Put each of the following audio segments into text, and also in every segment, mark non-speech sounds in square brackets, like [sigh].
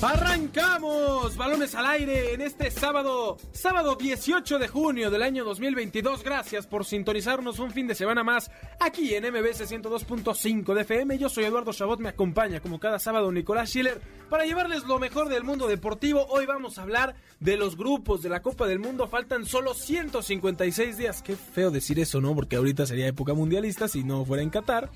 Arrancamos balones al aire en este sábado, sábado 18 de junio del año 2022. Gracias por sintonizarnos un fin de semana más aquí en MBS 102.5 de FM. Yo soy Eduardo Chabot, me acompaña como cada sábado Nicolás Schiller para llevarles lo mejor del mundo deportivo. Hoy vamos a hablar de los grupos de la Copa del Mundo. Faltan solo 156 días. Qué feo decir eso, ¿no? Porque ahorita sería época mundialista si no fuera en Qatar.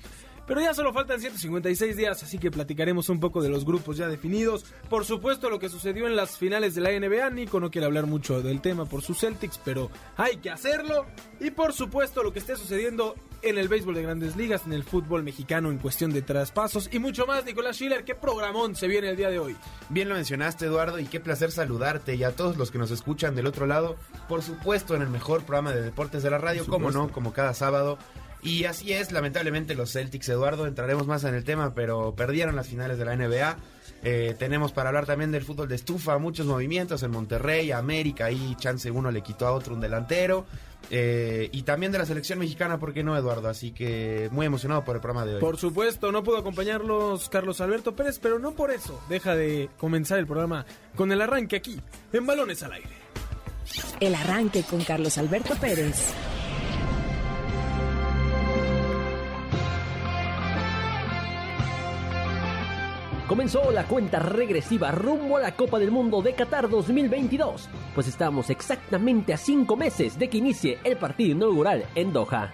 Pero ya solo faltan 156 días, así que platicaremos un poco de los grupos ya definidos. Por supuesto, lo que sucedió en las finales de la NBA. Nico no quiere hablar mucho del tema por sus Celtics, pero hay que hacerlo. Y por supuesto, lo que esté sucediendo en el béisbol de grandes ligas, en el fútbol mexicano en cuestión de traspasos y mucho más. Nicolás Schiller, qué programón se viene el día de hoy. Bien lo mencionaste, Eduardo, y qué placer saludarte y a todos los que nos escuchan del otro lado. Por supuesto, en el mejor programa de deportes de la radio, como no, como cada sábado. Y así es, lamentablemente los Celtics, Eduardo, entraremos más en el tema, pero perdieron las finales de la NBA. Eh, tenemos para hablar también del fútbol de estufa, muchos movimientos en Monterrey, América, ahí chance uno le quitó a otro un delantero. Eh, y también de la selección mexicana, ¿por qué no, Eduardo? Así que muy emocionado por el programa de hoy. Por supuesto, no pudo acompañarlos Carlos Alberto Pérez, pero no por eso deja de comenzar el programa con el arranque aquí, en Balones al Aire. El arranque con Carlos Alberto Pérez. Comenzó la cuenta regresiva rumbo a la Copa del Mundo de Qatar 2022, pues estamos exactamente a cinco meses de que inicie el partido inaugural en Doha.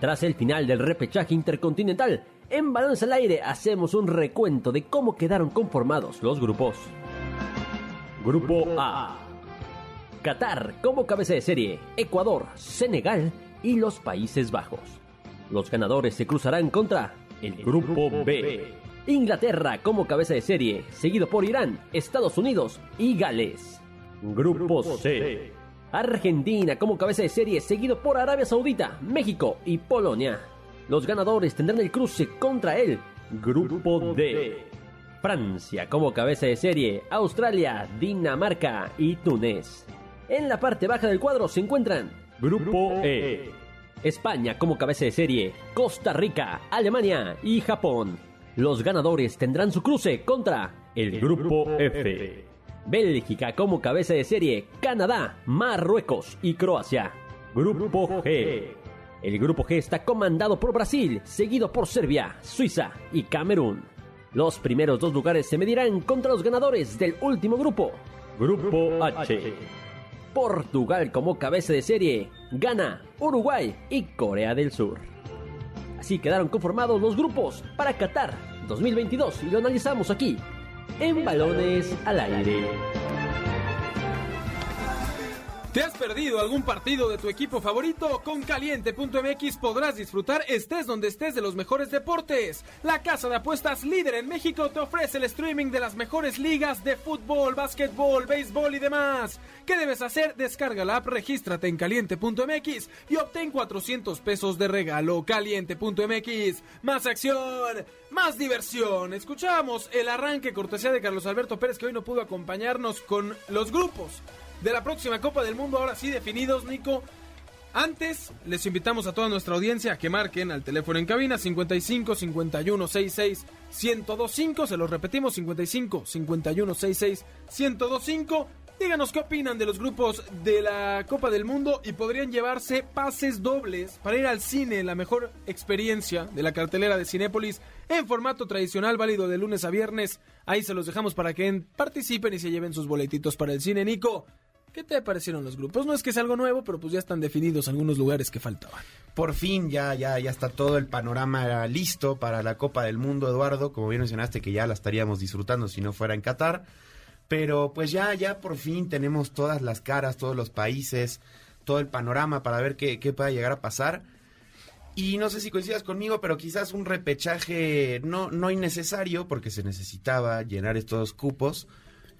Tras el final del repechaje intercontinental, en Balance al Aire hacemos un recuento de cómo quedaron conformados los grupos. Grupo A. Qatar como cabeza de serie, Ecuador, Senegal y los Países Bajos. Los ganadores se cruzarán contra el Grupo B. Inglaterra como cabeza de serie, seguido por Irán, Estados Unidos y Gales. Grupo C. Argentina como cabeza de serie, seguido por Arabia Saudita, México y Polonia. Los ganadores tendrán el cruce contra el Grupo D. Francia como cabeza de serie, Australia, Dinamarca y Túnez. En la parte baja del cuadro se encuentran Grupo E. España como cabeza de serie, Costa Rica, Alemania y Japón. Los ganadores tendrán su cruce contra el Grupo F. Bélgica como cabeza de serie, Canadá, Marruecos y Croacia. Grupo G. El Grupo G está comandado por Brasil, seguido por Serbia, Suiza y Camerún. Los primeros dos lugares se medirán contra los ganadores del último grupo, Grupo H. Portugal como cabeza de serie, Ghana, Uruguay y Corea del Sur. Así quedaron conformados los grupos para Qatar 2022 y lo analizamos aquí, en Balones al Aire. ¿Te has perdido algún partido de tu equipo favorito? Con caliente.mx podrás disfrutar estés donde estés de los mejores deportes. La casa de apuestas líder en México te ofrece el streaming de las mejores ligas de fútbol, básquetbol, béisbol y demás. ¿Qué debes hacer? Descarga la app, regístrate en caliente.mx y obtén 400 pesos de regalo. Caliente.mx. Más acción, más diversión. Escuchamos el arranque cortesía de Carlos Alberto Pérez que hoy no pudo acompañarnos con los grupos de la próxima Copa del Mundo, ahora sí definidos, Nico. Antes, les invitamos a toda nuestra audiencia a que marquen al teléfono en cabina 55 51 66 1025. Se los repetimos: 55 51 66 1025. Díganos qué opinan de los grupos de la Copa del Mundo y podrían llevarse pases dobles para ir al cine, la mejor experiencia de la cartelera de Cinépolis en formato tradicional, válido de lunes a viernes. Ahí se los dejamos para que participen y se lleven sus boletitos para el cine. Nico, ¿Qué te parecieron los grupos? No es que sea algo nuevo, pero pues ya están definidos algunos lugares que faltaban. Por fin ya, ya, ya está todo el panorama listo para la Copa del Mundo, Eduardo. Como bien mencionaste que ya la estaríamos disfrutando si no fuera en Qatar. Pero pues ya, ya por fin tenemos todas las caras, todos los países, todo el panorama para ver qué, qué pueda llegar a pasar. Y no sé si coincidas conmigo, pero quizás un repechaje no, no innecesario, porque se necesitaba llenar estos cupos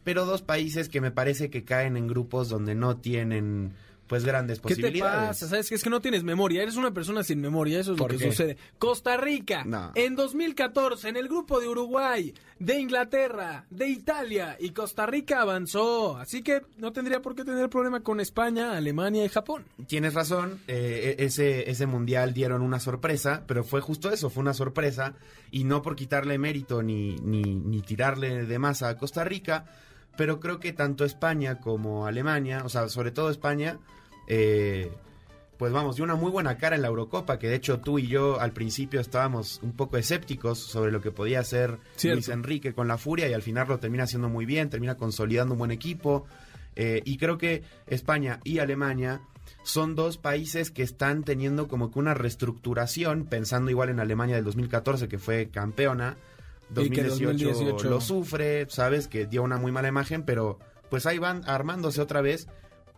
pero dos países que me parece que caen en grupos donde no tienen pues grandes ¿Qué te posibilidades. pasa? ¿Sabes? Es que no tienes memoria. Eres una persona sin memoria. Eso es lo ¿Por que qué? sucede. Costa Rica, No. en 2014, en el grupo de Uruguay, de Inglaterra, de Italia y Costa Rica avanzó. Así que no tendría por qué tener problema con España, Alemania y Japón. Tienes razón, eh, ese, ese mundial dieron una sorpresa, pero fue justo eso, fue una sorpresa, y no por quitarle mérito ni, ni, ni tirarle de más a Costa Rica, pero creo que tanto España como Alemania, o sea, sobre todo España, eh, pues vamos, dio una muy buena cara en la Eurocopa, que de hecho tú y yo al principio estábamos un poco escépticos sobre lo que podía hacer Cierto. Luis Enrique con la Furia, y al final lo termina haciendo muy bien, termina consolidando un buen equipo. Eh, y creo que España y Alemania son dos países que están teniendo como que una reestructuración, pensando igual en Alemania del 2014, que fue campeona. Y que 2018, 2018 lo sufre, sabes que dio una muy mala imagen, pero pues ahí van armándose otra vez.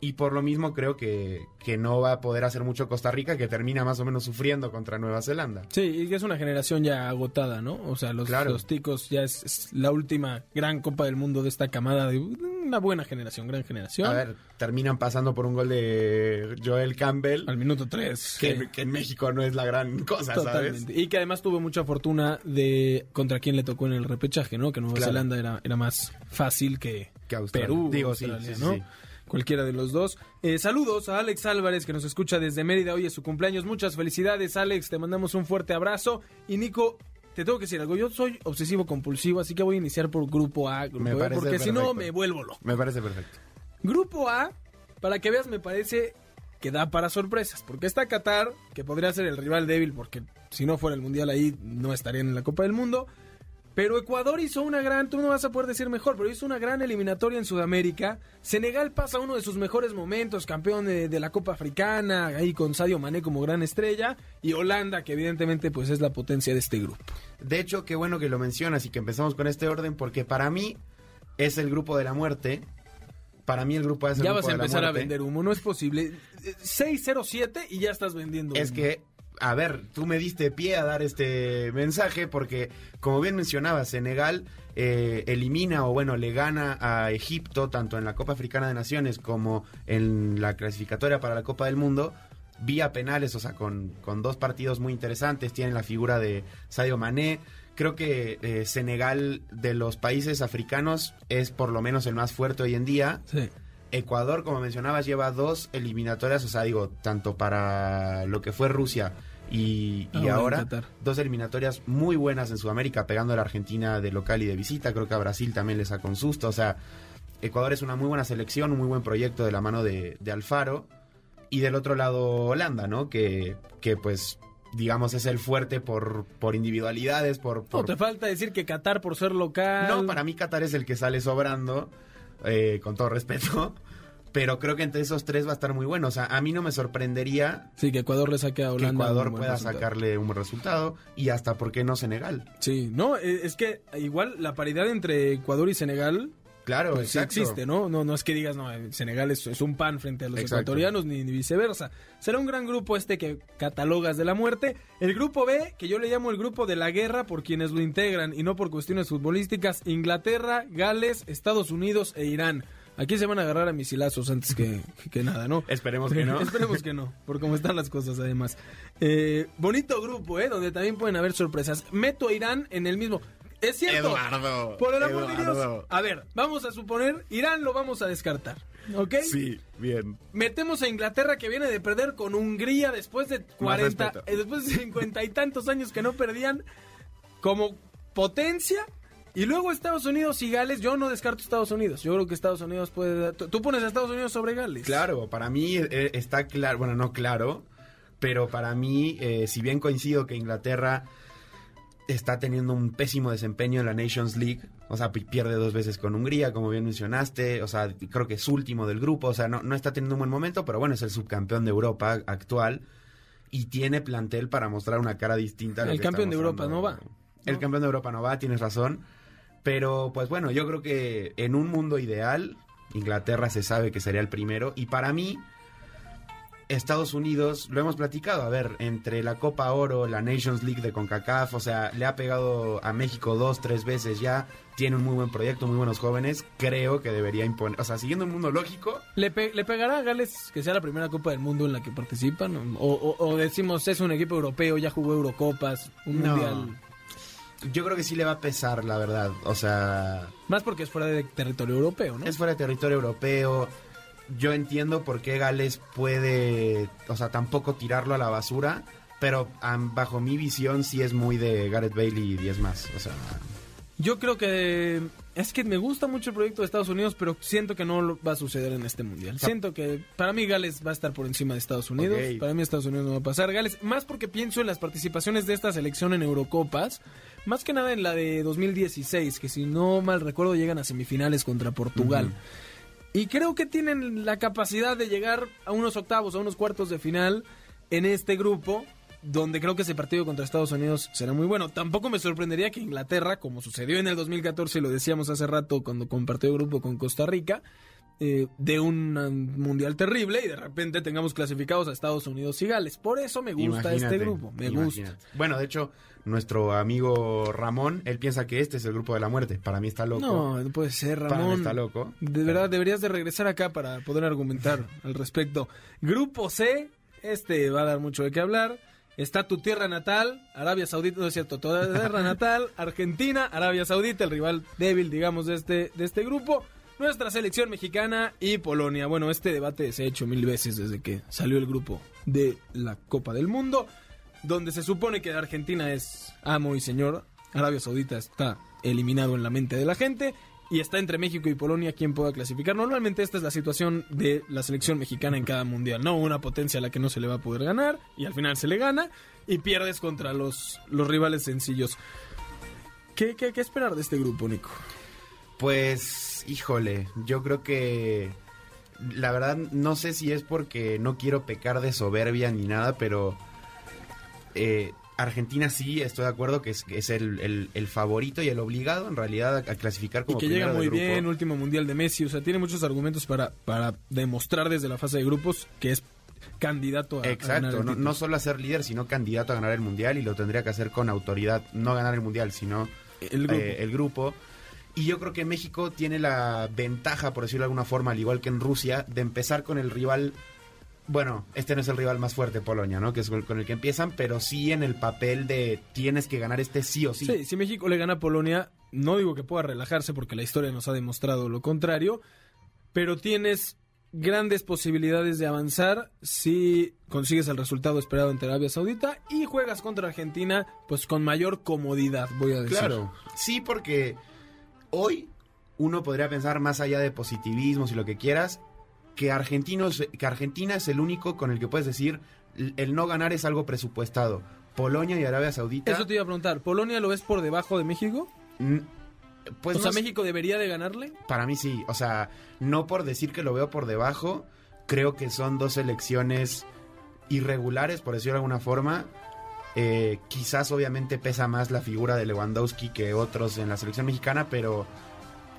Y por lo mismo creo que, que no va a poder hacer mucho Costa Rica, que termina más o menos sufriendo contra Nueva Zelanda. Sí, y que es una generación ya agotada, ¿no? O sea, los, Claro. los ticos ya es, es la última gran Copa del Mundo de esta camada de una buena generación, gran generación. A ver, terminan pasando por un gol de Joel Campbell, Al minuto 3. que, que en México no es la gran cosa, ¿sabes? Totalmente. Y que además tuvo mucha fortuna de contra quién le tocó en el repechaje, ¿no? Que Nueva Claro. Zelanda era, era más fácil que, Que Australia. Perú, Digo, sí, Australia, sí, sí, ¿no? sí. Cualquiera de los dos. Eh, saludos a Alex Álvarez que nos escucha desde Mérida. Hoy es su cumpleaños. Muchas felicidades, Alex. Te mandamos un fuerte abrazo. Y Nico, te tengo que decir algo. Yo soy obsesivo compulsivo, así que voy a iniciar por grupo A, grupo Me B, parece porque si no me vuelvo loco. Me parece perfecto. Grupo A, para que veas, me parece que da para sorpresas. Porque está Qatar, que podría ser el rival débil, porque si no fuera el Mundial ahí no estarían en la Copa del Mundo. Pero Ecuador hizo una gran, tú no vas a poder decir mejor, pero hizo una gran eliminatoria en Sudamérica. Senegal pasa uno de sus mejores momentos, campeón de, de la Copa Africana, ahí con Sadio Mané como gran estrella. Y Holanda, que evidentemente pues es la potencia de este grupo. De hecho, qué bueno que lo mencionas y que empezamos con este orden, porque para mí es el grupo de la muerte. Para mí el grupo A es el Ya grupo vas a de la empezar a muerte. vender humo, no es posible. Eh, 607 y ya estás vendiendo Es humo. que, a ver, tú me diste pie a dar este mensaje porque, como bien mencionaba, Senegal eh, elimina o bueno, le gana a Egipto tanto en la Copa Africana de Naciones como en la clasificatoria para la Copa del Mundo vía penales, o sea, con, con dos partidos muy interesantes. Tienen la figura de Sadio Mané. Creo que eh, Senegal de los países africanos es por lo menos el más fuerte hoy en día. Sí. Ecuador, como mencionabas, lleva dos eliminatorias, o sea, digo, tanto para lo que fue Rusia y, y Ahora dos eliminatorias muy buenas en Sudamérica, pegando a la Argentina de local y de visita. Creo que a Brasil también le sacó un susto. O sea, Ecuador es una muy buena selección, un muy buen proyecto de la mano de, de Alfaro. Y del otro lado, Holanda, ¿no? Que, que pues, digamos, es el fuerte por, por individualidades, por... No, te falta decir que Qatar por ser local. no, para mí Qatar es el que sale sobrando, eh, con todo respeto. Pero creo que entre esos tres va a estar muy bueno. O sea, a mí no me sorprendería Sí, que Ecuador le saque a que Holanda. Ecuador un buen pueda resultado. sacarle un buen resultado. Y hasta, ¿por qué no Senegal? Sí, no, eh, es que igual la paridad entre Ecuador y Senegal Claro, pues, sí existe, ¿no? ¿no? No es que digas, no, eh, Senegal es, es un pan frente a los Exacto. ecuatorianos, ni, ni viceversa. Será un gran grupo este que catalogas de la muerte. El grupo B, que yo le llamo el grupo de la guerra por quienes lo integran y no por cuestiones futbolísticas, Inglaterra, Gales, Estados Unidos e Irán. Aquí se van a agarrar a misilazos antes que, que nada, ¿no? [laughs] Esperemos que no. [laughs] Esperemos que no, por cómo están las cosas además. Eh, bonito grupo, ¿eh? Donde también pueden haber sorpresas. Meto a Irán en el mismo... Es cierto. Eduardo, Por el amor de Dios. A ver, vamos a suponer, Irán lo vamos a descartar. ¿Ok? Sí, bien. Metemos a Inglaterra que viene de perder con Hungría después de 40, respeto. eh, después de 50 y tantos años que no perdían como potencia. Y luego Estados Unidos y Gales, yo no descarto Estados Unidos. Yo creo que Estados Unidos puede... dar- Tú pones a Estados Unidos sobre Gales. Claro, para mí eh, está claro, bueno, no claro, pero para mí, eh, si bien coincido que Inglaterra está teniendo un pésimo desempeño en la Nations League, o sea, pi- pierde dos veces con Hungría, como bien mencionaste, o sea, creo que es último del grupo, o sea, no, no está teniendo un buen momento, pero bueno, es el subcampeón de Europa actual y tiene plantel para mostrar una cara distinta. a lo El que campeón de Europa no va. El No. campeón de Europa no va, tienes razón. Pero pues bueno, yo creo que en un mundo ideal, Inglaterra se sabe que sería el primero. Y para mí, Estados Unidos, lo hemos platicado, a ver, entre la Copa Oro, la Nations League de CONCACAF, o sea, le ha pegado a México dos, tres veces ya, tiene un muy buen proyecto, muy buenos jóvenes, creo que debería imponer, o sea, siguiendo un mundo lógico. ¿Le, pe- le pegará a Gales que sea la primera Copa del Mundo en la que participan? ¿O, o- o decimos es un equipo europeo, ya jugó Eurocopas, un No. mundial? Yo creo que sí le va a pesar, la verdad, o sea, Más porque es fuera de territorio europeo, ¿no? es fuera de territorio europeo. Yo entiendo por qué Gales puede, o sea, tampoco tirarlo a la basura, pero bajo mi visión sí es muy de Gareth Bale y 10 más, o sea, Yo creo que es que me gusta mucho el proyecto de Estados Unidos, pero siento que no lo va a suceder en este mundial. Siento que para mí Gales va a estar por encima de Estados Unidos. Para mí Estados Unidos no va a pasar. Gales, más porque pienso en las participaciones de esta selección en Eurocopas, más que nada en la de 2016, que si no mal recuerdo llegan a semifinales contra Portugal. Y creo que tienen la capacidad de llegar a unos octavos, a unos cuartos de final en este grupo, donde creo que ese partido contra Estados Unidos será muy bueno. Tampoco me sorprendería que Inglaterra, como sucedió en el 2014, y lo decíamos hace rato cuando compartió grupo con Costa Rica, eh, de un mundial terrible y de repente tengamos clasificados a Estados Unidos y Gales. Por eso me gusta este grupo, me imagínate. gusta. Bueno, de hecho, nuestro amigo Ramón, él piensa que este es el grupo de la muerte. Para mí está loco. No, no puede ser, Para mí Ramón. está loco. De verdad, deberías de regresar acá para poder argumentar [laughs] al respecto. Grupo C, este va a dar mucho de qué hablar. Está tu tierra natal, Arabia Saudita, no es cierto, tu tierra natal, [laughs] Argentina, Arabia Saudita, el rival débil, digamos, de este, de este grupo. Nuestra selección mexicana y Polonia. Bueno, este debate se ha hecho mil veces desde que salió el grupo de la Copa del Mundo, donde se supone que Argentina es amo y señor. Arabia Saudita está eliminado en la mente de la gente y está entre México y Polonia quien pueda clasificar. Normalmente esta es la situación de la selección mexicana en cada mundial, ¿no? Una potencia a la que no se le va a poder ganar y al final se le gana y pierdes contra los, los rivales sencillos. ¿Qué, qué, qué esperar de este grupo, Nico? Pues, híjole, yo creo que la verdad no sé si es porque no quiero pecar de soberbia ni nada, pero eh, Argentina sí, estoy de acuerdo que es, que es el, el- el favorito y el obligado en realidad a, a clasificar Y como que llega muy grupo. bien, último mundial de Messi, o sea, tiene muchos argumentos para, para demostrar desde la fase de grupos que es candidato a, a ganar Exacto, el no, solo a ser líder, sino candidato a ganar el mundial y lo tendría que hacer con autoridad, no ganar el mundial, sino el grupo. eh, el grupo. Y yo creo que México tiene la ventaja, por decirlo de alguna forma, al igual que en Rusia, de empezar con el rival. Bueno, este no es el rival más fuerte, Polonia, ¿no? Que es con el que empiezan, pero sí en el papel de tienes que ganar este sí o sí. Sí, si México le gana a Polonia, no digo que pueda relajarse porque la historia nos ha demostrado lo contrario, pero tienes grandes posibilidades de avanzar si consigues el resultado esperado ante Arabia Saudita y juegas contra Argentina pues con mayor comodidad, voy a decir. Claro, sí, porque hoy uno podría pensar más allá de positivismos y lo que quieras, que, argentinos, que Argentina es el único con el que puedes decir el no ganar es algo presupuestado. Polonia y Arabia Saudita. Eso te iba a preguntar, ¿Polonia lo ves por debajo de México? Pues o sea, no sé, México debería de ganarle. para mí sí, o sea, no por decir que lo veo por debajo, creo que son dos elecciones irregulares, por decirlo de alguna forma. Eh, quizás obviamente pesa más la figura de Lewandowski que otros en la selección mexicana, pero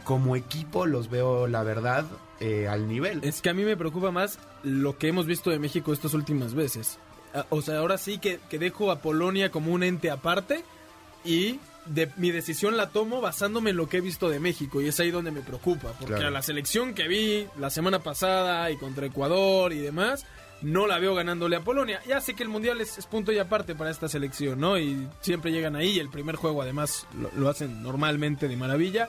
como equipo los veo, la verdad, eh, al nivel. Es que a mí me preocupa más lo que hemos visto de México estas últimas veces. Ah, O sea, ahora sí que, que dejo a Polonia como un ente aparte y de, mi decisión la tomo basándome en lo que he visto de México y es ahí donde me preocupa. Porque Claro. a la selección que vi la semana pasada y contra Ecuador y demás, no la veo ganándole a Polonia. Ya sé que el Mundial es, punto y aparte para esta selección, ¿no? Y siempre llegan ahí el primer juego además lo- lo hacen normalmente de maravilla.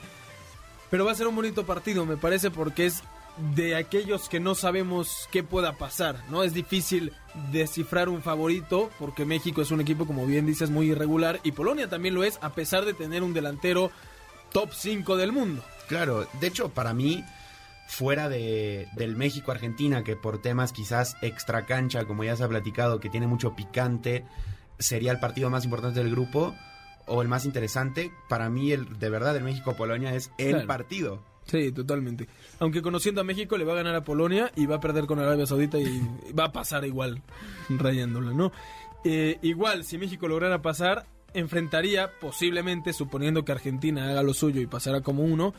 Pero va a ser un bonito partido, me parece, porque es de aquellos que no sabemos qué pueda pasar, ¿no? Es difícil descifrar un favorito porque México es un equipo, como bien dices, muy irregular y Polonia también lo es, a pesar de tener un delantero top 5 del mundo. Claro, de hecho, para mí, fuera de, del México-Argentina, que por temas quizás extra cancha, como ya se ha platicado, que tiene mucho picante, sería el partido más importante del grupo o el más interesante, para mí, el de verdad, el México-Polonia es el Claro. partido. Sí, totalmente. Aunque conociendo a México le va a ganar a Polonia y va a perder con Arabia Saudita y [laughs] va a pasar igual, rayándola, ¿no? Eh, igual, si México lograra pasar, enfrentaría posiblemente, suponiendo que Argentina haga lo suyo y pasara como uno,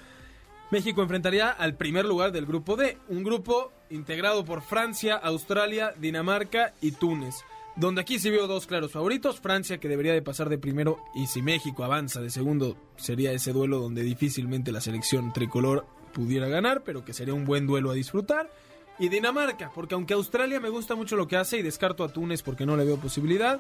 México enfrentaría al primer lugar del grupo D, un grupo integrado por Francia, Australia, Dinamarca y Túnez. Donde aquí sí veo dos claros favoritos, Francia que debería de pasar de primero y si México avanza de segundo sería ese duelo donde difícilmente la selección tricolor pudiera ganar, pero que sería un buen duelo a disfrutar. Y Dinamarca, porque aunque Australia me gusta mucho lo que hace y descarto a Túnez porque no le veo posibilidad,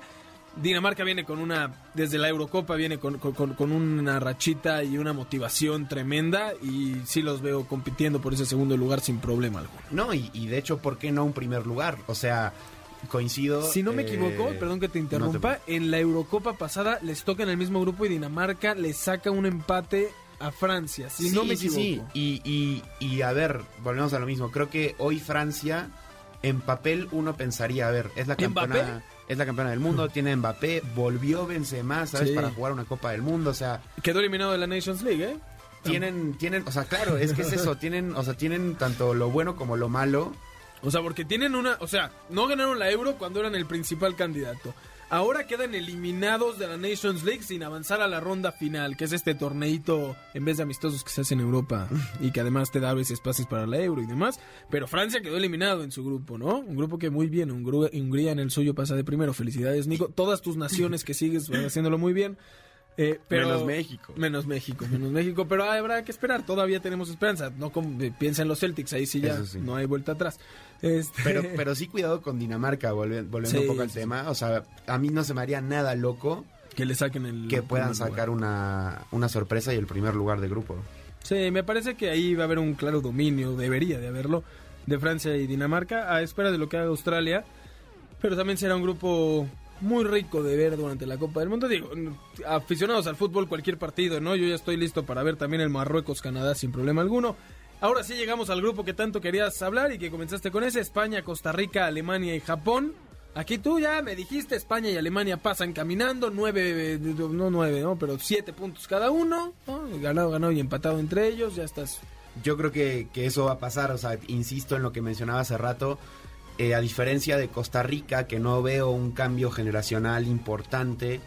Dinamarca viene con una, desde la Eurocopa viene con, con- con- con una rachita y una motivación tremenda y sí los veo compitiendo por ese segundo lugar sin problema alguno. No, y, y de hecho, ¿por qué no un primer lugar? O sea, coincido. Si no me eh, equivoco, perdón que te interrumpa, en la Eurocopa pasada les toca en el mismo grupo y Dinamarca le saca un empate a Francia, si sí, no me equivoco. sí. Y, y, y a ver, volvemos a lo mismo. Creo que hoy Francia, en papel, uno pensaría, a ver, es la campeona, es la campeona del mundo, tiene Mbappé, volvió Benzema, ¿sabes? Sí. Para jugar una Copa del Mundo, o sea, Quedó eliminado de la Nations League, ¿eh? tienen, tienen, o sea, claro, es que es eso, tienen, o sea, tienen tanto lo bueno como lo malo. O sea, porque tienen una. O sea, no ganaron la Euro cuando eran el principal candidato. Ahora quedan eliminados de la Nations League sin avanzar a la ronda final, que es este torneito en vez de amistosos que se hace en Europa y que además te da a veces para la Euro y demás. Pero Francia quedó eliminado en su grupo, ¿no? Un grupo que muy bien, Hungría, en el suyo pasa de primero. Felicidades, Nico. Todas tus naciones que sigues haciéndolo muy bien. Eh, pero, Menos México. Menos México, menos México. Pero habrá que esperar, todavía tenemos esperanza. No como, eh, piensa en los Celtics, ahí sí ya sí. no hay vuelta atrás. Este, Pero, pero sí cuidado con Dinamarca, volvi- volviendo Sí, un poco al sí, tema. O sea, a mí no se me haría nada loco que le saquen el que puedan sacar una, una sorpresa y el primer lugar de grupo. Sí, me parece que ahí va a haber un claro dominio, debería de haberlo, de Francia y Dinamarca, a espera de lo que haga Australia. Pero también será un grupo muy rico de ver durante la Copa del Mundo. Digo, aficionados al fútbol, cualquier partido, ¿no? Yo ya estoy listo para ver también el Marruecos-Canadá sin problema alguno. Ahora sí llegamos al grupo que tanto querías hablar y que comenzaste con ese, España, Costa Rica, Alemania y Japón. Aquí tú ya me dijiste, España y Alemania pasan caminando, nueve, no nueve, ¿no? Pero siete puntos cada uno, ¿no? Ganado, ganado y empatado entre ellos, ya estás Yo creo que, que eso va a pasar, o sea, insisto en lo que mencionaba hace rato, eh, a diferencia de Costa Rica, que no veo un cambio generacional importante,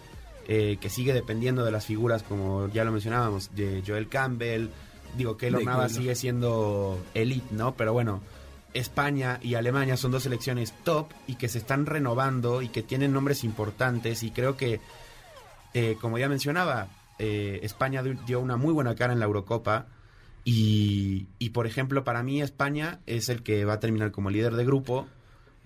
eh, que sigue dependiendo de las figuras, como ya lo mencionábamos, de Joel Campbell, digo, Navas Keylor. sigue siendo elite, ¿no? Pero bueno, España y Alemania son dos selecciones top y que se están renovando y que tienen nombres importantes y creo que, eh, como ya mencionaba, eh, España dio- dio una muy buena cara en la Eurocopa y, y, por ejemplo, para mí España es el que va a terminar como líder de grupo.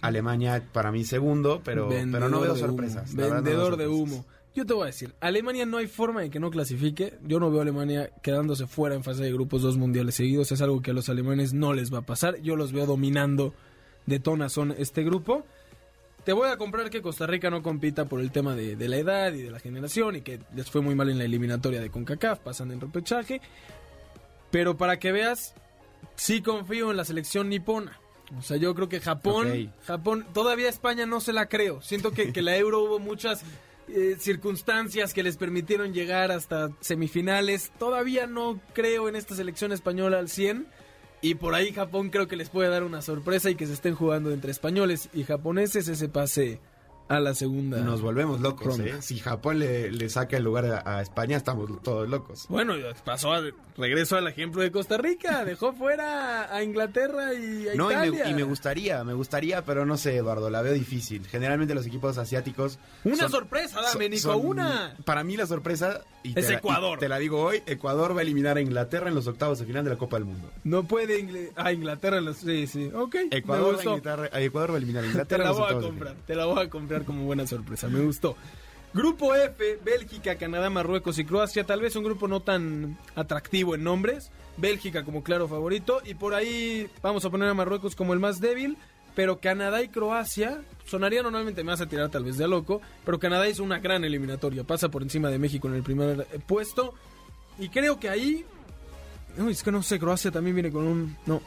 Alemania para mí segundo, pero, pero no veo sorpresas. no Vendedor de humo. Yo te voy a decir, Alemania no hay forma de que no clasifique. Yo no veo a Alemania quedándose fuera en fase de grupos dos mundiales seguidos. Es algo que a los alemanes no les va a pasar. Yo los veo dominando de tonazón este grupo. Te voy a comprar que Costa Rica no compita por el tema de, de la edad y de la generación y que les fue muy mal en la eliminatoria de CONCACAF, pasan en repechaje. Pero para que veas, sí confío en la selección nipona. O sea, yo creo que Japón. Japón, todavía España no se la creo. Siento que, que la Euro hubo muchas eh, circunstancias que les permitieron llegar hasta semifinales. Todavía no creo en esta selección española al 100. Y por ahí Japón creo que les puede dar una sorpresa y que se estén jugando entre españoles y japoneses ese pase a la segunda. Nos volvemos locos, ronda. ¿eh? Si Japón le, le saca el lugar a, a España, estamos todos locos. Bueno, pasó a, regreso al ejemplo de Costa Rica, [laughs] dejó fuera a Inglaterra y a No, y Italia. me, y me gustaría, me gustaría, pero no sé, Eduardo, la veo difícil. Generalmente los equipos asiáticos... Una son- sorpresa, dame, son- Nico, son- una. Para mí la sorpresa... y Es te la- Ecuador. te la digo hoy, Ecuador va a eliminar a Inglaterra en los octavos de final de la Copa del Mundo. No puede a Inglaterra, en los- sí, sí, ok. Ecuador, va a gustó. Inglaterra- a Ecuador va a eliminar a [laughs] Te Inglaterra la en los voy a comprar, te la voy a comprar como buena sorpresa, me gustó. Grupo F, Bélgica, Canadá, Marruecos y Croacia, tal vez un grupo no tan atractivo en nombres. Bélgica como claro favorito y por ahí vamos a poner a Marruecos como el más débil, pero Canadá y Croacia sonaría normalmente, me vas a tirar tal vez de a loco, pero Canadá hizo una gran eliminatoria, pasa por encima de México en el primer eh, puesto y creo que ahí... Uy, es que no sé, Croacia también viene con un... No,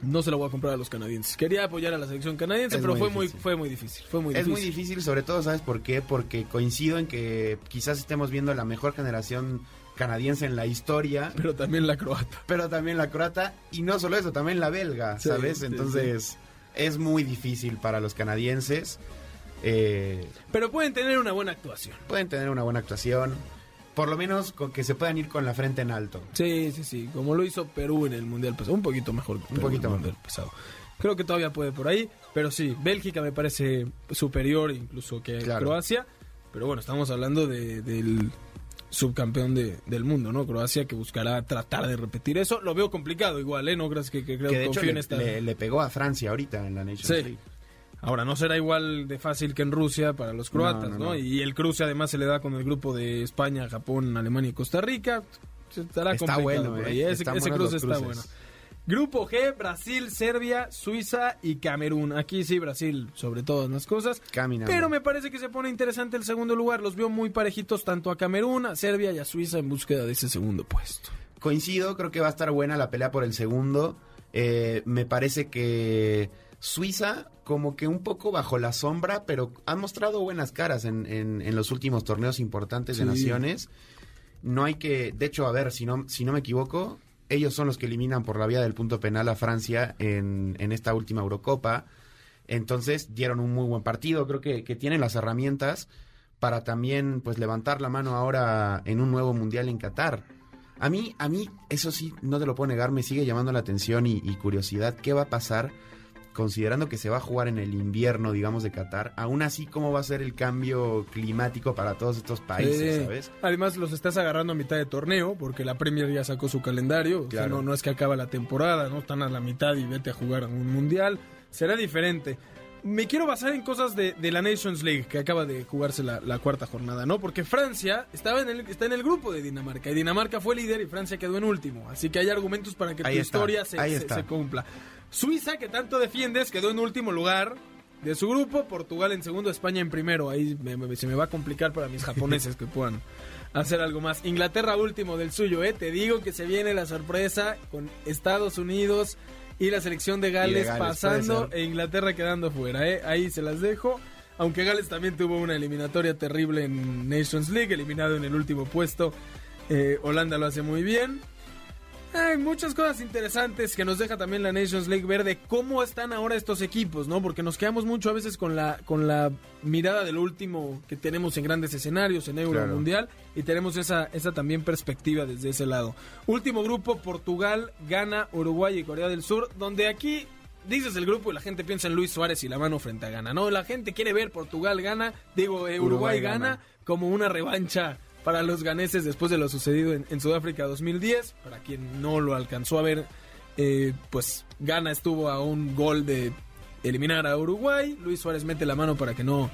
no se la voy a comprar a los canadienses. Quería apoyar a la selección canadiense, Es pero muy fue muy, difícil. fue muy difícil. Fue muy Es muy difícil, sobre todo, ¿sabes por qué? Porque coincido en que quizás estemos viendo la mejor generación canadiense en la historia, Pero también la croata. pero también la croata, y no solo eso, también la belga, Sí, ¿sabes? sí, Entonces, es muy difícil para los canadienses. Eh, Pero pueden tener una buena actuación. pueden tener una buena actuación. por lo menos con que se puedan ir con la frente en alto. Sí, sí, sí, como lo hizo Perú en el Mundial pasado, un poquito mejor que Un poquito en el Mundial pasado. Creo que todavía puede por ahí, pero sí, Bélgica me parece superior incluso que Claro. Croacia, pero bueno, estamos hablando de- del subcampeón de- del mundo, ¿no? Croacia que buscará tratar de repetir eso. Lo veo complicado igual, ¿eh? No creas que, que creo que de hecho en esta... le- le pegó a Francia ahorita en la Nations Sí. League. Ahora, no será igual de fácil que en Rusia para los croatas, No, ¿no? no, no. Y el cruce además se le da con el grupo de España, Japón, Alemania y Costa Rica. Estará Está complicado bueno, por ¿eh? Ese, ese cruce está bueno. Grupo G, Brasil, Serbia, Suiza y Camerún. Aquí sí, Brasil sobre todas las cosas. Caminando. Pero me parece que se pone interesante el segundo lugar. Los veo muy parejitos tanto a Camerún, a Serbia y a Suiza en búsqueda de ese segundo puesto. Coincido, creo que va a estar buena la pelea por el segundo. Eh, me parece que Suiza, como que un poco bajo la sombra, pero ha mostrado buenas caras en, en- en los últimos torneos importantes de Sí. naciones. No hay que, de hecho, a ver, si no, si no me equivoco, ellos son los que eliminan por la vía del punto penal a Francia en, en esta última Eurocopa. Entonces dieron un muy buen partido. Creo que, que tienen las herramientas para también pues levantar la mano ahora en un nuevo mundial en Qatar. A mí, a mí, eso sí, no te lo puedo negar, me sigue llamando la atención y, y curiosidad. ¿Qué va a pasar considerando que se va a jugar en el invierno, digamos, de Qatar? Aún así, ¿cómo va a ser el cambio climático para todos estos países, sabes? Además, los estás agarrando a mitad de torneo, porque la Premier ya sacó su calendario. O sea, no, no es que acaba la temporada, no están a la mitad y vete a jugar a un mundial. Será diferente. Me quiero basar en cosas de, de la Nations League, que acaba de jugarse la, la cuarta jornada, ¿no? Porque Francia estaba en el, está en el grupo de Dinamarca, y Dinamarca fue líder y Francia quedó en último. Así que hay argumentos para que Ahí tu está, historia se cumpla. Suiza, que tanto defiendes, quedó en último lugar de su grupo. Portugal en segundo, España en primero. Ahí me- me- se me va a complicar para mis japoneses que puedan hacer algo más. Inglaterra último del suyo, ¿eh? Te digo que se viene la sorpresa con Estados Unidos y la selección de Gales, Gales, pasando e Inglaterra quedando fuera, ¿eh? Ahí se las dejo. Aunque Gales también tuvo una eliminatoria terrible en Nations League, eliminado en el último puesto. Eh, Holanda lo hace muy bien. Hay muchas cosas interesantes que nos deja también la Nations League ver de cómo están ahora estos equipos, ¿no? Porque nos quedamos mucho a veces con la, con la mirada del último que tenemos en grandes escenarios, en Euro Claro. Mundial, y tenemos esa, esa también perspectiva desde ese lado. Último grupo, Portugal, Ghana, Uruguay y Corea del Sur, donde aquí dices el grupo y la gente piensa en Luis Suárez y la mano frente a Ghana, ¿no? La gente quiere ver Portugal gana, digo, eh, Uruguay, Uruguay gana, gana. como una revancha para los ganeses después de lo sucedido en, en Sudáfrica 2010. Para quien no lo alcanzó a ver, eh, pues Ghana estuvo a un gol de eliminar a Uruguay. Luis Suárez mete la mano para que no,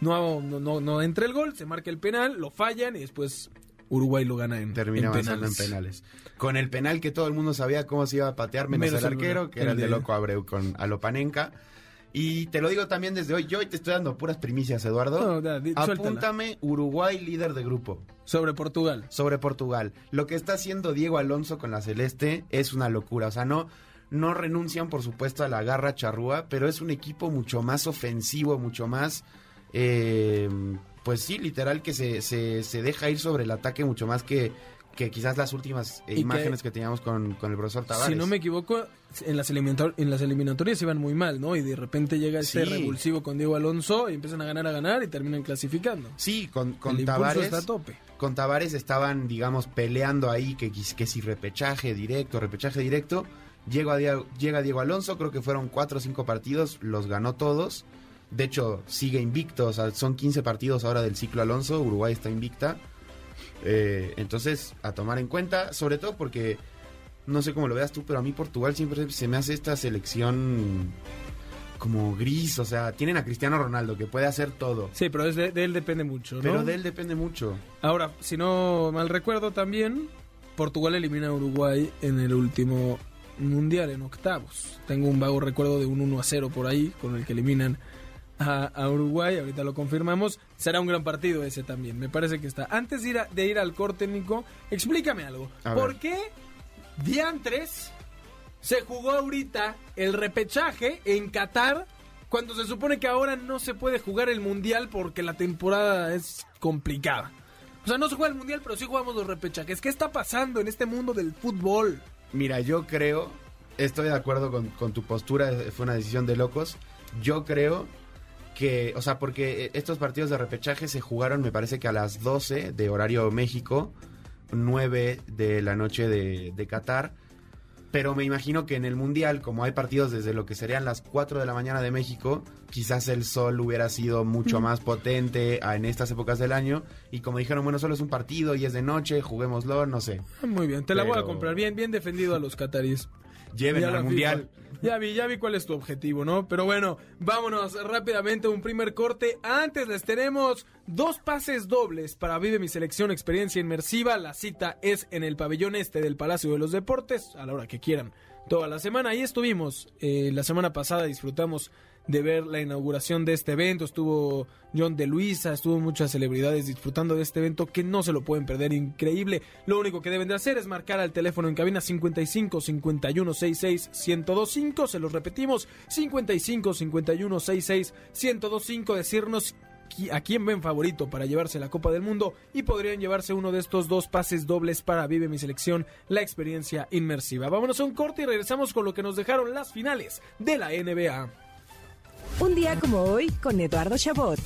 no, no, no, no entre el gol, se marca el penal, lo fallan y después Uruguay lo gana en, Termina en avanzando en penales. Con el penal que todo el mundo sabía cómo se iba a patear, menos, Menos el arquero, que el era el de de- Loco Abreu con Alopanenka. Y te lo digo también desde hoy, yo hoy te estoy dando puras primicias, Eduardo. No, da, di- suéltala. Apúntame Uruguay líder de grupo Sobre Portugal. sobre Portugal. Lo que está haciendo Diego Alonso con la Celeste es una locura. O sea, no, no renuncian, por supuesto, a la garra charrúa, pero es un equipo mucho más ofensivo, mucho más. eh, pues sí, literal, que se, se, se deja ir sobre el ataque mucho más que, que quizás las últimas eh, que- imágenes que, teníamos con, con el profesor Tavares. Si no me equivoco, en las, eliminator- en las eliminatorias iban muy mal, ¿no? Y de repente llega este Sí. revulsivo con Diego Alonso y empiezan a ganar, a ganar y terminan clasificando. Sí, con, con el Tavares. está a tope. con Tavares estaban, digamos, peleando ahí que, que si repechaje directo, repechaje directo. Llega, Diego- llega Diego Alonso, creo que fueron cuatro o cinco partidos, los ganó todos. De hecho, sigue invicto, o sea, son 15 partidos ahora del ciclo Alonso, Uruguay está invicta. Eh, entonces, a tomar en cuenta, sobre todo porque, no sé cómo lo veas tú, pero a mí Portugal siempre se me hace esta selección como gris, o sea, tienen a Cristiano Ronaldo que puede hacer todo, Sí, pero es de, de él depende mucho, ¿no? pero de él depende mucho. Ahora, si no mal recuerdo también, Portugal elimina a Uruguay en el último mundial, en octavos. Tengo un vago recuerdo de un 1 a 0 por ahí, con el que eliminan a, a Uruguay, ahorita lo confirmamos. Será un gran partido ese también, me parece que está. Antes de ir, a- de ir al corte, Nico, explícame algo. A ¿Por ver. qué Diantres se jugó ahorita el repechaje en Qatar cuando se supone que ahora no se puede jugar el mundial porque la temporada es complicada? O sea, no se juega el mundial, pero sí jugamos los repechajes. ¿Qué está pasando en este mundo del fútbol? Mira, yo creo, estoy de acuerdo con, con tu postura, fue una decisión de locos. Yo creo que, o sea, porque estos partidos de repechaje se jugaron, me parece que a las 12 de horario México, 9 de la noche de, de Qatar. Pero me imagino que en el Mundial, como hay partidos desde lo que serían las 4 de la mañana de México, quizás el sol hubiera sido mucho más potente en estas épocas del año. Y como dijeron, bueno, solo es un partido y es de noche, juguémoslo, no sé. Muy bien, te la voy a comprar. Bien, bien defendido a los cataríes. Lleven Ya al Mundial. FIFA. Ya vi, ya vi cuál es tu objetivo, ¿no? Pero bueno, vámonos rápidamente a un primer corte. Antes les tenemos dos pases dobles para Vive mi selección experiencia inmersiva. La cita es en el pabellón este del Palacio de los Deportes, a la hora que quieran. Toda la semana, ahí estuvimos. Eh, la semana pasada disfrutamos de ver la inauguración de este evento. Estuvo John de Luisa, estuvo muchas celebridades disfrutando de este evento que no se lo pueden perder. Increíble. Lo único que deben de hacer es marcar al teléfono en cabina 55 51 66 1025. Se los repetimos: 55 51 66 1025. Decirnos a quién ven favorito para llevarse la Copa del Mundo y podrían llevarse uno de estos dos pases dobles para Vive mi selección, la experiencia inmersiva. Vámonos a un corte y regresamos con lo que nos dejaron las finales de la NBA. Un día como hoy con Eduardo Chabot.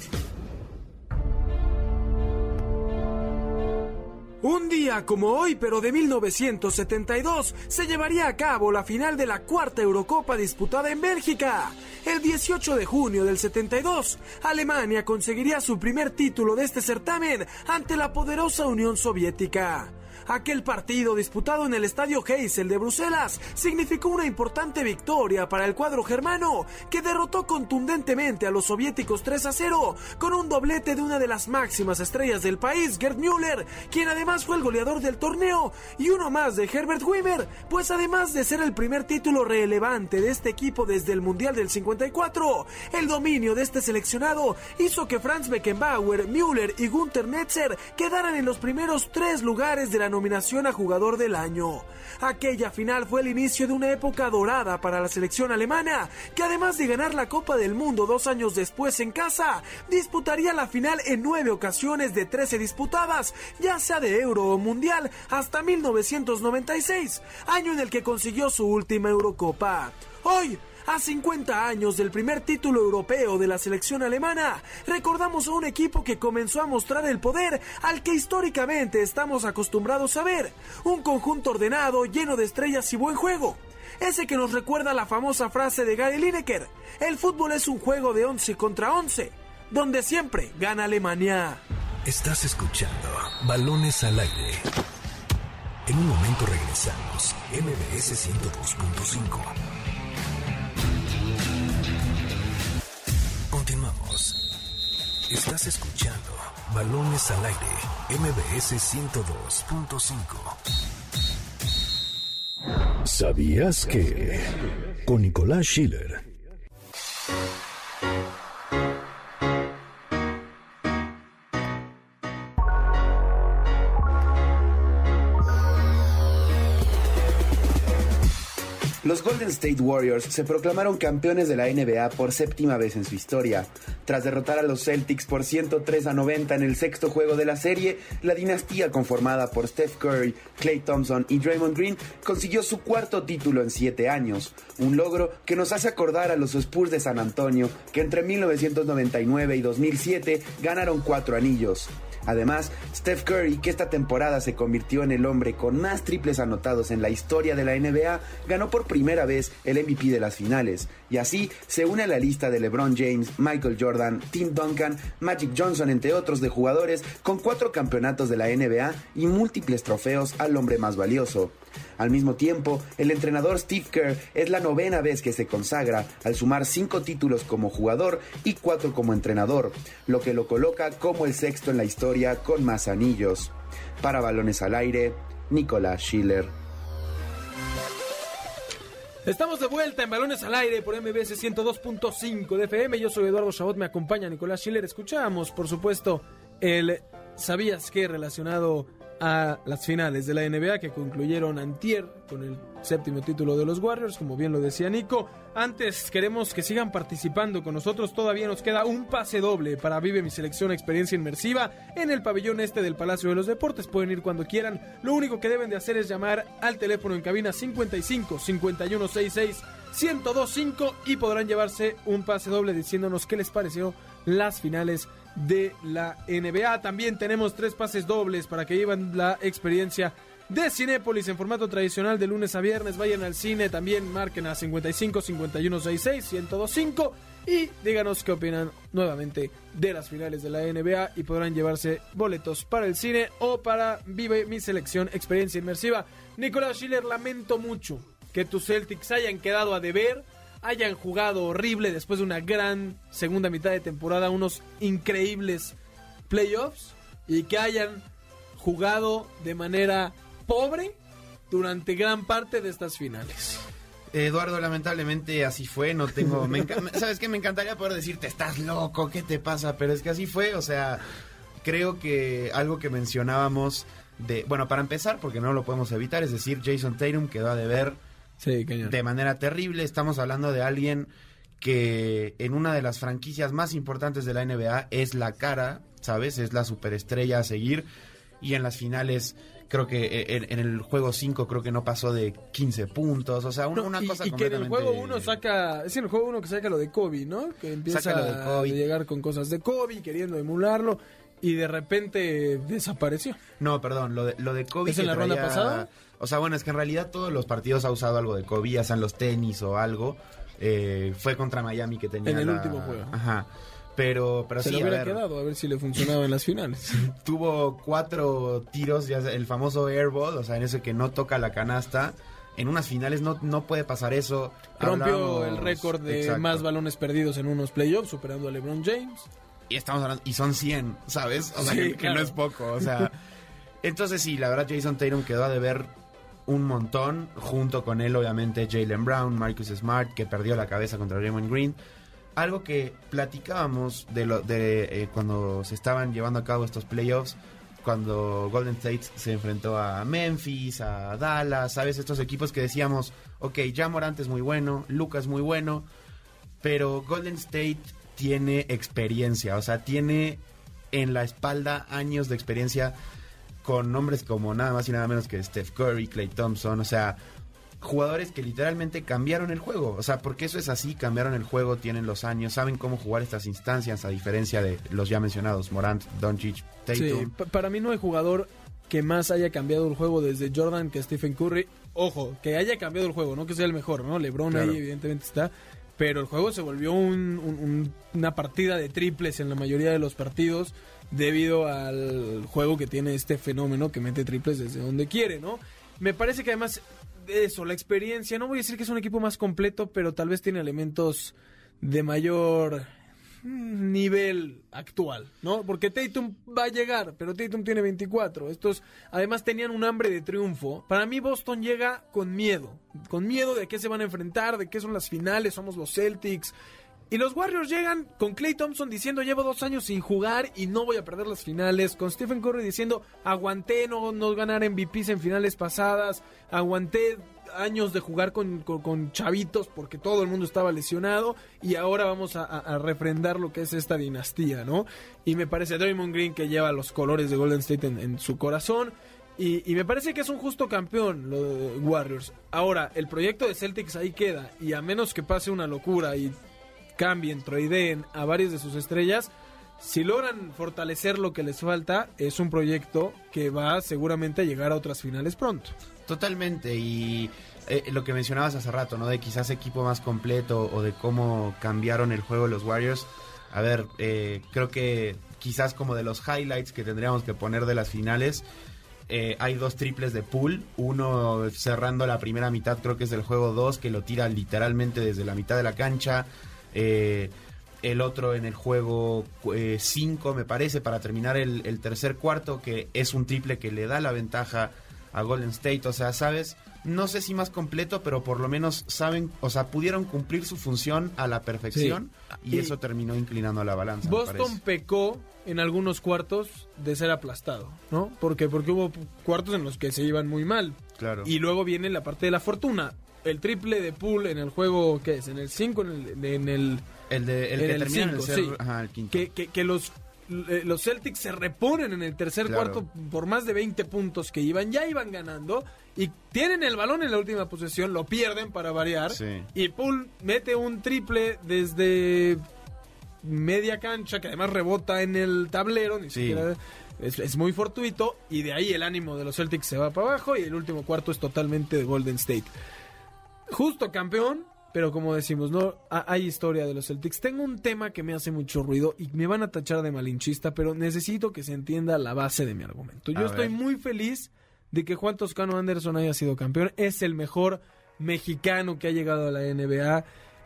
Un día como hoy, pero de 1972, se llevaría a cabo la final de la cuarta Eurocopa disputada en Bélgica. El 18 de junio del 72, Alemania conseguiría su primer título de este certamen ante la poderosa Unión Soviética. Aquel partido disputado en el Estadio Heysel de Bruselas significó una importante victoria para el cuadro germano, que derrotó contundentemente a los soviéticos 3 a 0 con un doblete de una de las máximas estrellas del país, Gerd Müller, quien además fue el goleador del torneo, y uno más de Herbert Wimmer, pues además de ser el primer título relevante de este equipo desde el Mundial del 54, el dominio de este seleccionado hizo que Franz Beckenbauer, Müller y Gunther Netzer quedaran en los primeros tres lugares de la a jugador del año. Aquella final fue el inicio de una época dorada para la selección alemana, que además de ganar la Copa del Mundo dos años después en casa, disputaría la final en nueve ocasiones de 13 disputadas, ya sea de Euro o Mundial, hasta 1996, año en el que consiguió su última Eurocopa. Hoy, a 50 años del primer título europeo de la selección alemana, recordamos a un equipo que comenzó a mostrar el poder al que históricamente estamos acostumbrados a ver, un conjunto ordenado, lleno de estrellas y buen juego. Ese que nos recuerda la famosa frase de Gary Lineker, el fútbol es un juego de 11 contra 11, donde siempre gana Alemania. Estás escuchando Balones al aire. En un momento regresamos. MBS 102.5. Continuamos. Estás escuchando Balones al aire. MBS 102.5. ¿Sabías que? Con Nicolás Schiller. Los Golden State Warriors se proclamaron campeones de la NBA por séptima vez en su historia. Tras derrotar a los Celtics por 103 a 90 en el sexto juego de la serie, la dinastía conformada por Steph Curry, Klay Thompson y Draymond Green consiguió su cuarto título en siete años, un logro que nos hace acordar a los Spurs de San Antonio, que entre 1999 y 2007 ganaron cuatro anillos. Además, Steph Curry, que esta temporada se convirtió en el hombre con más triples anotados en la historia de la NBA, ganó por primera vez el MVP de las finales, y así se une a la lista de LeBron James, Michael Jordan, Tim Duncan, Magic Johnson, entre otros de jugadores, con cuatro campeonatos de la NBA y múltiples trofeos al hombre más valioso. Al mismo tiempo, el entrenador Steve Kerr es la novena vez que se consagra al sumar cinco títulos como jugador y cuatro como entrenador, lo que lo coloca como el sexto en la historia con más anillos. Para balones al aire, Nicolás Schiller. Estamos de vuelta en Balones al Aire por MBS 102.5 de FM. Yo soy Eduardo Chabot, me acompaña Nicolás Schiller. Escuchamos, por supuesto, el ¿Sabías qué? relacionado a las finales de la NBA que concluyeron antier con el séptimo título de los Warriors, como bien lo decía Nico. Antes queremos que sigan participando con nosotros, todavía nos queda un pase doble para Vive mi selección experiencia inmersiva en el pabellón este del Palacio de los Deportes, pueden ir cuando quieran. Lo único que deben de hacer es llamar al teléfono en cabina 55 5166 1025 y podrán llevarse un pase doble diciéndonos qué les pareció las finales de la NBA. También tenemos tres pases dobles para que lleven la experiencia de Cinépolis en formato tradicional de lunes a viernes. Vayan al cine, también marquen a 55 51 66 1025 y díganos qué opinan nuevamente de las finales de la NBA y podrán llevarse boletos para el cine o para Vive mi selección experiencia inmersiva. Nicolás Schiller, lamento mucho que tus Celtics hayan quedado a deber, hayan jugado horrible después de una gran segunda mitad de temporada, unos increíbles playoffs y que hayan jugado de manera pobre durante gran parte de estas finales. Eduardo, lamentablemente así fue, no tengo... ¿Sabes qué? Me encantaría poder decirte, estás loco, ¿qué te pasa? Pero es que así fue, o sea, creo que algo que mencionábamos de... Bueno, para empezar, porque no lo podemos evitar, es decir, Jason Tatum quedó a deber Sí, cañón. de manera terrible. Estamos hablando de alguien que en una de las franquicias más importantes de la NBA es la cara, ¿sabes? Es la superestrella a seguir. Y en las finales, creo que eh, en, en el juego 5 creo que no pasó de 15 puntos. O sea, una, No, una y, cosa y que en el juego uno saca, es en el juego uno que saca lo de Kobe, ¿no? Que empieza Saca lo de Kobe. a llegar con cosas de Kobe, queriendo emularlo, y de repente desapareció. No, perdón, lo de, lo de Kobe. ¿Es en la ronda pasada? O sea, bueno, es que en realidad todos los partidos ha usado algo de Kobe, ya sean los tenis o algo. Eh, fue contra Miami que tenía En el la- último juego. Ajá. Pero, pero Se sí, lo a hubiera ver, quedado a ver si le funcionaba en las finales. [laughs] tuvo cuatro tiros, ya el famoso airball, o sea, en ese que no toca la canasta. En unas finales no, no puede pasar eso. Rompió Hablamos- el récord de Exacto. más balones perdidos en unos playoffs, superando a LeBron James. Y estamos hablando, y son 100, ¿sabes? O sea, Sí, que, que no es poco, o sea. [laughs] entonces sí, la verdad Jason Tatum quedó a deber un montón, junto con él obviamente Jalen Brown, Marcus Smart, que perdió la cabeza contra Raymond Green. Algo que platicábamos de, lo, de eh, cuando se estaban llevando a cabo estos playoffs, cuando Golden State se enfrentó a Memphis, a Dallas, ¿sabes? Estos equipos que decíamos, ok, ya Morant es muy bueno, Lucas muy bueno, pero Golden State tiene experiencia, o sea, tiene en la espalda años de experiencia con nombres como nada más y nada menos que Steph Curry, Clay Thompson, o sea, jugadores que literalmente cambiaron el juego, o sea, porque eso es así, cambiaron el juego, tienen los años, saben cómo jugar estas instancias, a diferencia de los ya mencionados, Morant, Doncic, Sí, Tatum. pa- para mí no hay jugador que más haya cambiado el juego desde Jordan que Stephen Curry. Ojo, que haya cambiado el juego, no que sea el mejor, ¿no? LeBron Claro. ahí evidentemente está. Pero el juego se volvió un- un- un- una partida de triples en la mayoría de los partidos debido al juego que tiene este fenómeno que mete triples desde donde quiere, ¿no? Me parece que además de eso, la experiencia, no voy a decir que es un equipo más completo, pero tal vez tiene elementos de mayor mm, nivel actual, ¿no? Porque Tatum va a llegar, pero Tatum tiene 24. Estos además tenían un hambre de triunfo. Para mí Boston llega con miedo, con miedo de qué se van a enfrentar, de qué son las finales, somos los Celtics. Y los Warriors llegan con Clay Thompson diciendo llevo dos años sin jugar y no voy a perder las finales. Con Stephen Curry diciendo aguanté no, no ganar MVPs en finales pasadas. Aguanté años de jugar con, con- chavitos porque todo el mundo estaba lesionado. Y ahora vamos a, refrendar lo que es esta dinastía, ¿no? Y me parece Draymond Green que lleva los colores de Golden State en, en su corazón. Y, y me parece que es un justo campeón lo de Warriors. Ahora, el proyecto de Celtics ahí queda. Y a menos que pase una locura y cambien, troideen a varias de sus estrellas, si logran fortalecer lo que les falta, es un proyecto que va seguramente a llegar a otras finales pronto. Totalmente, y eh, lo que mencionabas hace rato, ¿no? De quizás equipo más completo o de cómo cambiaron el juego los Warriors. A ver, eh, creo que quizás como de los highlights que tendríamos que poner de las finales, eh, hay dos triples de pool, uno cerrando la primera mitad, creo que es del juego 2, que lo tira literalmente desde la mitad de la cancha. Eh, el otro en el juego 5, me parece, para terminar el, el tercer cuarto, que es un triple que le da la ventaja a Golden State. O sea, ¿sabes? No sé si más completo, pero por lo menos saben, o sea, pudieron cumplir su función a la perfección y, Y- eso terminó inclinando la balanza. Boston pecó en algunos cuartos de ser aplastado, ¿no? Porque porque hubo cuartos en los que se iban muy mal. Claro. Y luego viene la parte de la fortuna. El triple de pool en el juego, ¿qué es? En el 5, en el, en el el, de, el en que el termina en el cinco, sí. ajá, el quinto. que, que, que los eh, los Celtics se reponen en el tercer Claro. cuarto por más de 20 puntos que iban, ya iban ganando y tienen el balón en la última posesión, lo pierden para variar Sí. y Poole mete un triple desde media cancha que además rebota en el tablero, ni Sí. siquiera es, es muy fortuito y de ahí el ánimo de los Celtics se va para abajo y el último cuarto es totalmente de Golden State. Justo campeón, pero como decimos, no Ha- hay historia de los Celtics. Tengo un tema que me hace mucho ruido y me van a tachar de malinchista, pero necesito que se entienda la base de mi argumento. Yo A estoy ver. muy feliz de que Juan Toscano Anderson haya sido campeón. Es el mejor mexicano que ha llegado a la NBA.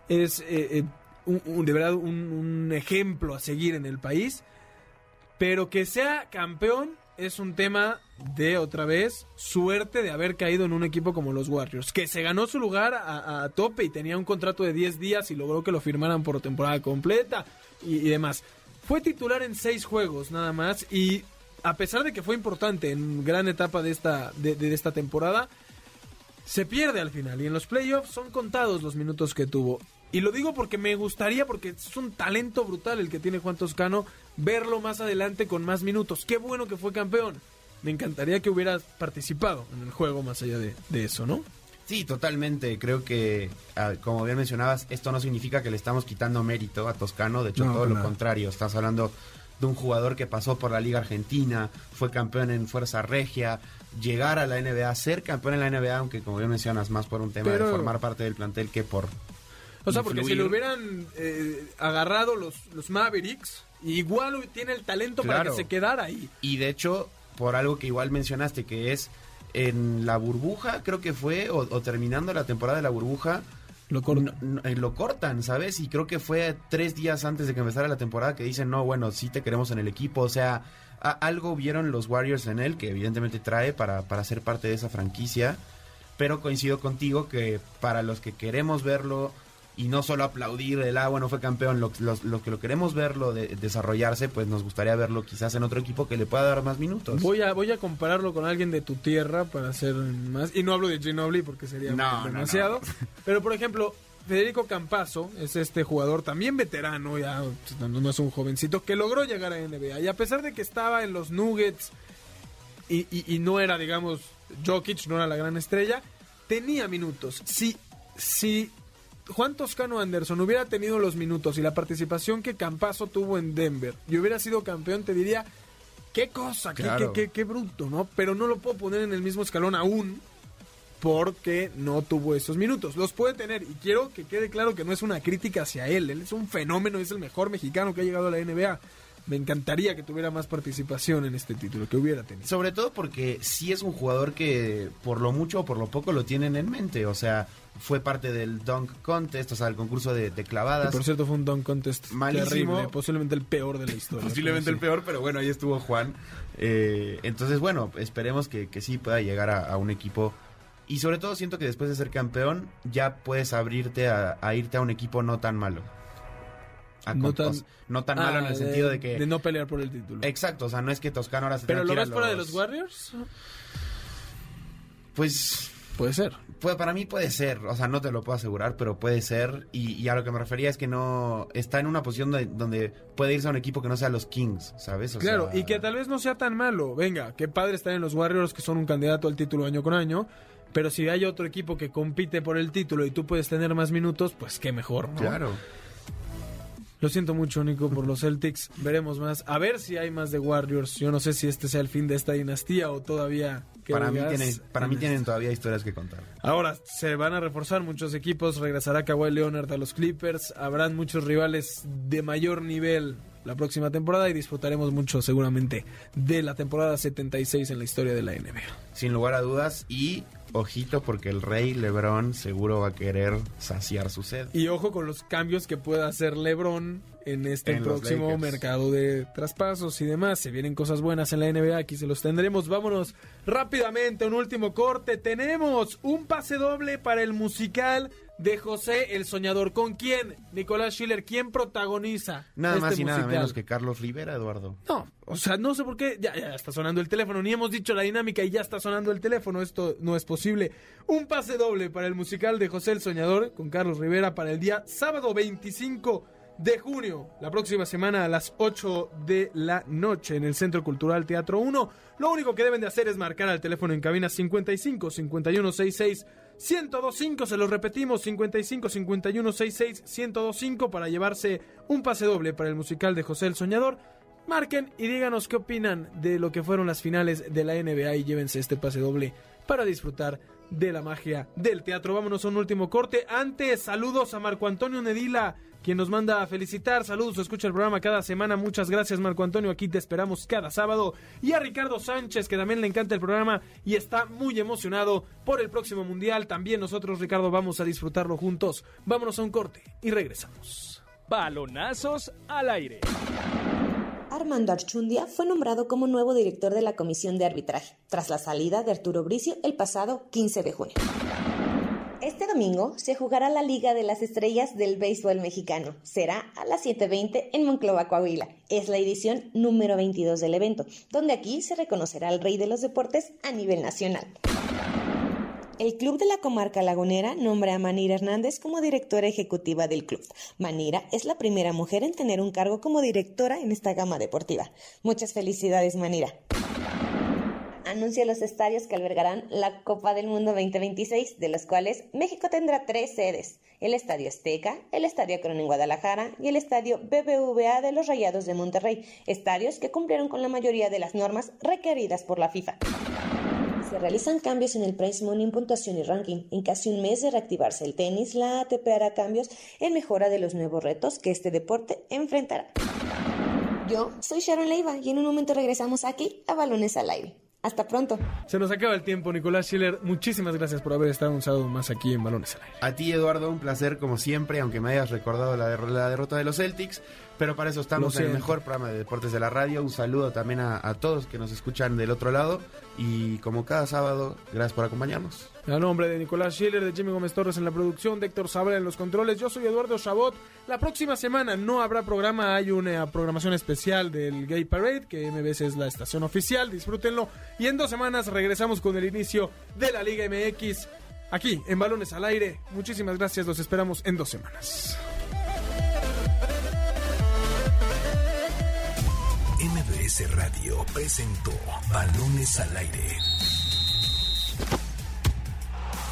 Es eh, eh, un- un- de verdad un, un ejemplo a seguir en el país. Pero que sea campeón es un tema de, otra vez, suerte de haber caído en un equipo como los Warriors, que se ganó su lugar a, a tope y tenía un contrato de 10 días y logró que lo firmaran por temporada completa y, demás. Fue titular en 6 juegos nada más y a pesar de que fue importante en gran etapa de esta, de- de esta temporada, se pierde al final y en los playoffs son contados los minutos que tuvo. Y lo digo porque me gustaría, porque es un talento brutal el que tiene Juan Toscano, verlo más adelante con más minutos. Qué bueno que fue campeón. Me encantaría que hubiera participado en el juego más allá de, de eso, ¿no? Sí, totalmente. Creo que, ah, como bien mencionabas, esto no significa que le estamos quitando mérito a Toscano. De hecho, No, todo lo nada. contrario. Estás hablando de un jugador que pasó por la Liga Argentina, fue campeón en Fuerza Regia, llegar a la NBA, ser campeón en la NBA, aunque como bien mencionas, más por un tema Pero- de formar parte del plantel que por... O sea, porque si le hubieran eh, agarrado los, los Mavericks, igual tiene el talento para que se quedara ahí. Y de hecho, por algo que igual mencionaste, que es en la burbuja, creo que fue, o, o terminando la temporada de la burbuja, Lo eh, lo cortan, ¿sabes? Y creo que fue tres días antes de que empezara la temporada que dicen, no, bueno, sí te queremos en el equipo. O sea, a- algo vieron los Warriors en él que evidentemente trae para, para ser parte de esa franquicia. Pero coincido contigo que para los que queremos verlo y no solo aplaudir el, ah, bueno, fue campeón, los, los, los que lo queremos verlo de- desarrollarse, pues nos gustaría verlo quizás en otro equipo que le pueda dar más minutos. Voy a, voy a compararlo con alguien de tu tierra para hacer más. Y no hablo de Ginobili porque sería No, demasiado. no. Pero por ejemplo, Federico Campazo es este jugador también veterano, ya pues, no, no es un jovencito, que logró llegar a NBA. Y a pesar de que estaba en los Nuggets y, y- y no era, digamos, Jokic, no era la gran estrella, tenía minutos. Si, si Juan Toscano Anderson hubiera tenido los minutos y la participación que Campazo tuvo en Denver y hubiera sido campeón, te diría, qué cosa, qué, Claro. qué, qué- qué bruto, ¿no? Pero no lo puedo poner en el mismo escalón aún porque no tuvo esos minutos. Los puede tener y quiero que quede claro que no es una crítica hacia él. Él es un fenómeno, es el mejor mexicano que ha llegado a la NBA. Me encantaría que tuviera más participación en este título, que hubiera tenido. Sobre todo porque sí es un jugador que por lo mucho o por lo poco lo tienen en mente. O sea, fue parte del Dunk Contest, o sea, el concurso de, clavadas. por cierto fue un dunk contest Malísimo. terrible, posiblemente el peor de la historia. Posiblemente el peor, pero bueno, ahí estuvo Juan. Eh, entonces, bueno, esperemos que, que sí pueda llegar a, a un equipo. Y sobre todo siento que después de ser campeón, ya puedes abrirte a, a irte a un equipo no tan malo. A No tan- no malo en Ah, el sentido de que... De no pelear por el título. Exacto, o sea, no es que Toscano ahora se pero lo ves fuera de los Warriors? Pues Puede ser. Pues para mí puede ser, o sea, no te lo puedo asegurar, pero puede ser. Y, y a lo que me refería es que no está en una posición de- donde puede irse a un equipo que no sea los Kings, ¿sabes? O Claro, sea, y que tal vez no sea tan malo. Venga, qué padre estar en los Warriors que son un candidato al título año con año. Pero si hay otro equipo que compite por el título y tú puedes tener más minutos, pues qué mejor, ¿no? Claro. Lo siento mucho, Nico, por los Celtics. Veremos más. A ver si hay más de Warriors. Yo no sé si este sea el fin de esta dinastía o todavía. Para mí, tienen, para mí en tienen esto. todavía historias que contar. Ahora se van a reforzar muchos equipos. Regresará Kawhi Leonard a los Clippers. Habrán muchos rivales de mayor nivel la próxima temporada y disfrutaremos mucho, seguramente, de la temporada 76 en la historia de la NBA. Sin lugar a dudas. Y ojito, porque el rey Lebron seguro va a querer saciar su sed. Y ojo con los cambios que pueda hacer LeBron en este En próximo mercado de traspasos y demás. Se vienen cosas buenas en la NBA, aquí se los tendremos. Vámonos rápidamente, un último corte. Tenemos un pase doble para el musical de José el Soñador. ¿Con quién? Nicolás Schiller, ¿quién protagoniza? Nada este más y nada musical? menos que Carlos Rivera, Eduardo. No, o sea, no sé por qué. Ya, ya está sonando el teléfono. Ni hemos dicho la dinámica y ya está sonando el teléfono. Esto no es posible. Un pase doble para el musical de José el Soñador con Carlos Rivera para el día sábado 25 de junio, la próxima semana a las 8 de la noche en el Centro Cultural Teatro 1. Lo único que deben de hacer es marcar al teléfono en cabina 55 51 66 1025, se los repetimos, 55 51 66 1025 para llevarse un pase doble para el musical de José el Soñador. Marquen y díganos qué opinan de lo que fueron las finales de la NBA y llévense este pase doble para disfrutar de la magia del teatro. Vámonos a un último corte. Antes, saludos a Marco Antonio Nedila, quien nos manda a felicitar. Saludos, escucha el programa cada semana. Muchas gracias, Marco Antonio. Aquí te esperamos cada sábado. Y a Ricardo Sánchez, que también le encanta el programa y está muy emocionado por el próximo mundial. También nosotros, Ricardo, vamos a disfrutarlo juntos. Vámonos a un corte y regresamos. Balonazos al aire. Armando Archundia fue nombrado como nuevo director de la Comisión de Arbitraje, tras la salida de Arturo Bricio el pasado 15 de junio. Este domingo se jugará la Liga de las Estrellas del Béisbol Mexicano. Será a las 7.20 en Monclova, Coahuila. Es la edición número 22 del evento, donde aquí se reconocerá al rey de los deportes a nivel nacional. El Club de la Comarca Lagunera nombra a Manira Hernández como directora ejecutiva del club. Manira es la primera mujer en tener un cargo como directora en esta gama deportiva. Muchas felicidades, Manira. Anuncia los estadios que albergarán la Copa del Mundo 2026, de los cuales México tendrá tres sedes: el Estadio Azteca, el Estadio Corona en Guadalajara y el Estadio BBVA de los Rayados de Monterrey, estadios que cumplieron con la mayoría de las normas requeridas por la FIFA se realizan cambios en el price money, puntuación y ranking. En casi un mes de reactivarse el tenis, la ATP hará cambios en mejora de los nuevos retos que este deporte enfrentará. Yo soy Sharon Leiva y en un momento regresamos aquí a Balones al Aire. Hasta pronto. Se nos acaba el tiempo, Nicolás Schiller. Muchísimas gracias por haber estado un sábado más aquí en Balones al Aire. A ti, Eduardo, un placer como siempre, aunque me hayas recordado la, la derrota de los Celtics. Pero para eso estamos en el mejor programa de deportes de la radio. Un saludo también a, a, todos que nos escuchan del otro lado. Y como cada sábado, gracias por acompañarnos. A nombre de Nicolás Schiller, de Jimmy Gómez Torres en la producción, de Héctor Sabra en los controles, yo soy Eduardo Chabot. La próxima semana no habrá programa, hay una programación especial del Gay Parade, que MBS es la estación oficial, disfrútenlo. Y en dos semanas regresamos con el inicio de la Liga MX aquí en Balones al Aire. Muchísimas gracias, los esperamos en dos semanas. MBS Radio presentó Balones al Aire.